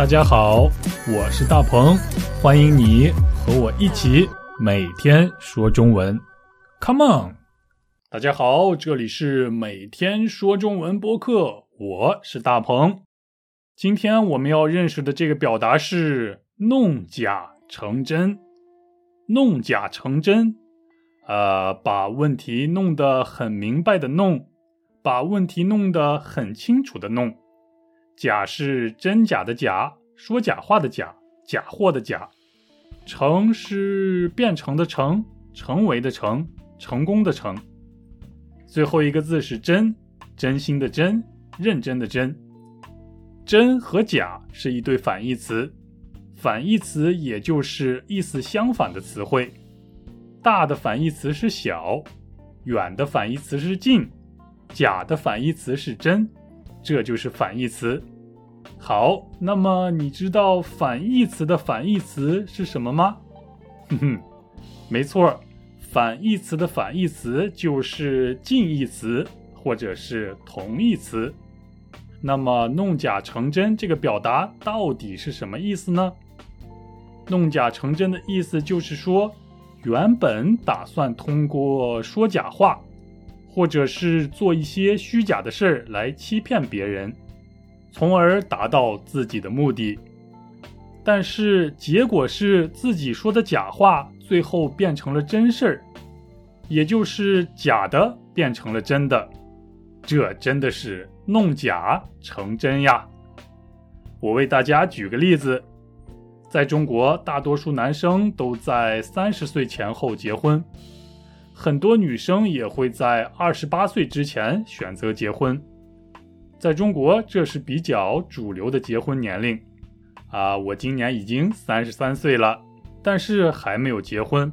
大家好，我是大鹏，欢迎你和我一起每天说中文。Come on！大家好，这里是每天说中文播客，我是大鹏。今天我们要认识的这个表达是“弄假成真”。弄假成真，呃，把问题弄得很明白的弄，把问题弄得很清楚的弄。假是真假的假，说假话的假，假货的假。成是变成的成，成为的成，成功的成。最后一个字是真，真心的真，认真的真。真和假是一对反义词，反义词也就是意思相反的词汇。大的反义词是小，远的反义词是近，假的反义词是真。这就是反义词。好，那么你知道反义词的反义词是什么吗？哼哼，没错，反义词的反义词就是近义词或者是同义词。那么“弄假成真”这个表达到底是什么意思呢？“弄假成真”的意思就是说，原本打算通过说假话。或者是做一些虚假的事儿来欺骗别人，从而达到自己的目的，但是结果是自己说的假话最后变成了真事儿，也就是假的变成了真的，这真的是弄假成真呀！我为大家举个例子，在中国，大多数男生都在三十岁前后结婚。很多女生也会在二十八岁之前选择结婚，在中国这是比较主流的结婚年龄。啊，我今年已经三十三岁了，但是还没有结婚，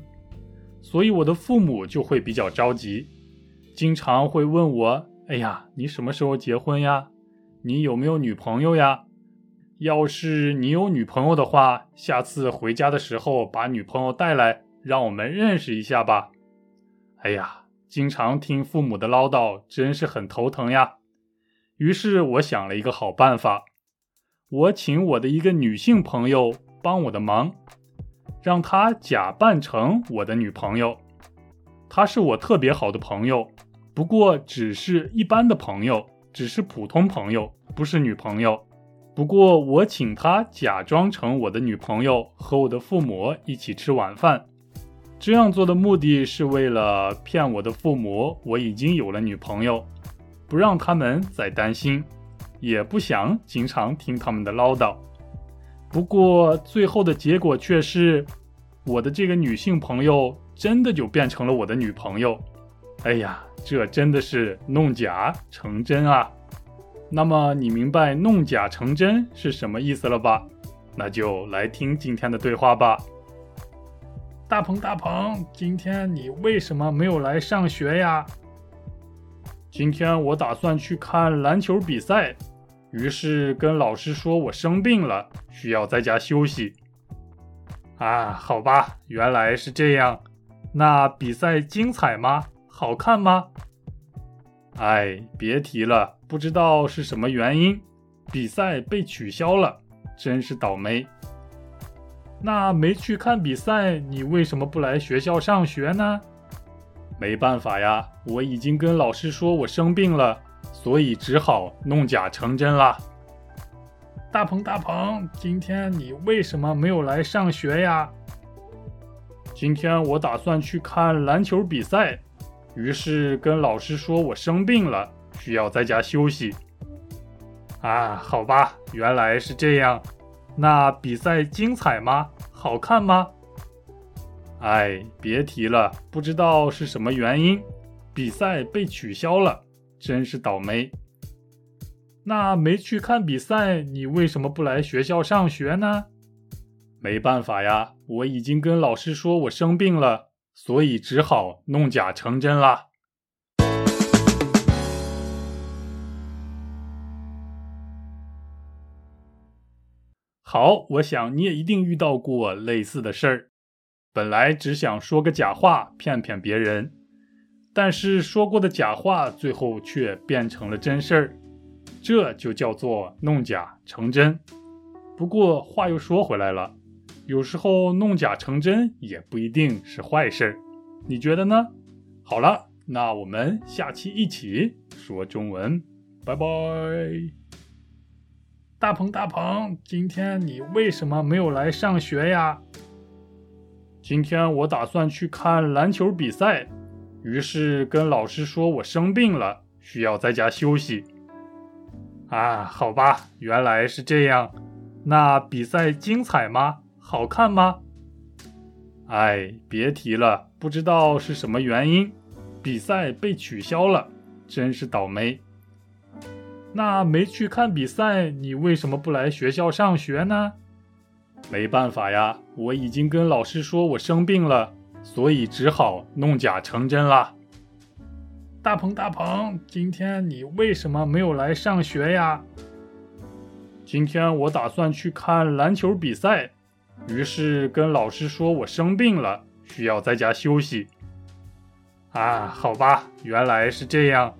所以我的父母就会比较着急，经常会问我：“哎呀，你什么时候结婚呀？你有没有女朋友呀？要是你有女朋友的话，下次回家的时候把女朋友带来，让我们认识一下吧。”哎呀，经常听父母的唠叨，真是很头疼呀。于是我想了一个好办法，我请我的一个女性朋友帮我的忙，让她假扮成我的女朋友。她是我特别好的朋友，不过只是一般的朋友，只是普通朋友，不是女朋友。不过我请她假装成我的女朋友，和我的父母一起吃晚饭。这样做的目的是为了骗我的父母，我已经有了女朋友，不让他们再担心，也不想经常听他们的唠叨。不过最后的结果却是，我的这个女性朋友真的就变成了我的女朋友。哎呀，这真的是弄假成真啊！那么你明白弄假成真是什么意思了吧？那就来听今天的对话吧。大鹏，大鹏，今天你为什么没有来上学呀？今天我打算去看篮球比赛，于是跟老师说我生病了，需要在家休息。啊，好吧，原来是这样。那比赛精彩吗？好看吗？哎，别提了，不知道是什么原因，比赛被取消了，真是倒霉。那没去看比赛，你为什么不来学校上学呢？没办法呀，我已经跟老师说我生病了，所以只好弄假成真了。大鹏，大鹏，今天你为什么没有来上学呀？今天我打算去看篮球比赛，于是跟老师说我生病了，需要在家休息。啊，好吧，原来是这样。那比赛精彩吗？好看吗？哎，别提了，不知道是什么原因，比赛被取消了，真是倒霉。那没去看比赛，你为什么不来学校上学呢？没办法呀，我已经跟老师说我生病了，所以只好弄假成真了。好，我想你也一定遇到过类似的事儿。本来只想说个假话骗骗别人，但是说过的假话最后却变成了真事儿，这就叫做弄假成真。不过话又说回来了，有时候弄假成真也不一定是坏事儿，你觉得呢？好了，那我们下期一起说中文，拜拜。大鹏，大鹏，今天你为什么没有来上学呀？今天我打算去看篮球比赛，于是跟老师说我生病了，需要在家休息。啊，好吧，原来是这样。那比赛精彩吗？好看吗？哎，别提了，不知道是什么原因，比赛被取消了，真是倒霉。那没去看比赛，你为什么不来学校上学呢？没办法呀，我已经跟老师说我生病了，所以只好弄假成真了。大鹏，大鹏，今天你为什么没有来上学呀？今天我打算去看篮球比赛，于是跟老师说我生病了，需要在家休息。啊，好吧，原来是这样。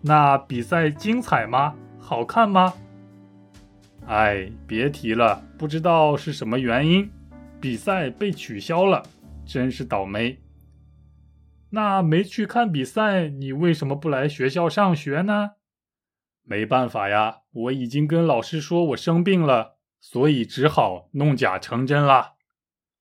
那比赛精彩吗？好看吗？哎，别提了，不知道是什么原因，比赛被取消了，真是倒霉。那没去看比赛，你为什么不来学校上学呢？没办法呀，我已经跟老师说我生病了，所以只好弄假成真了。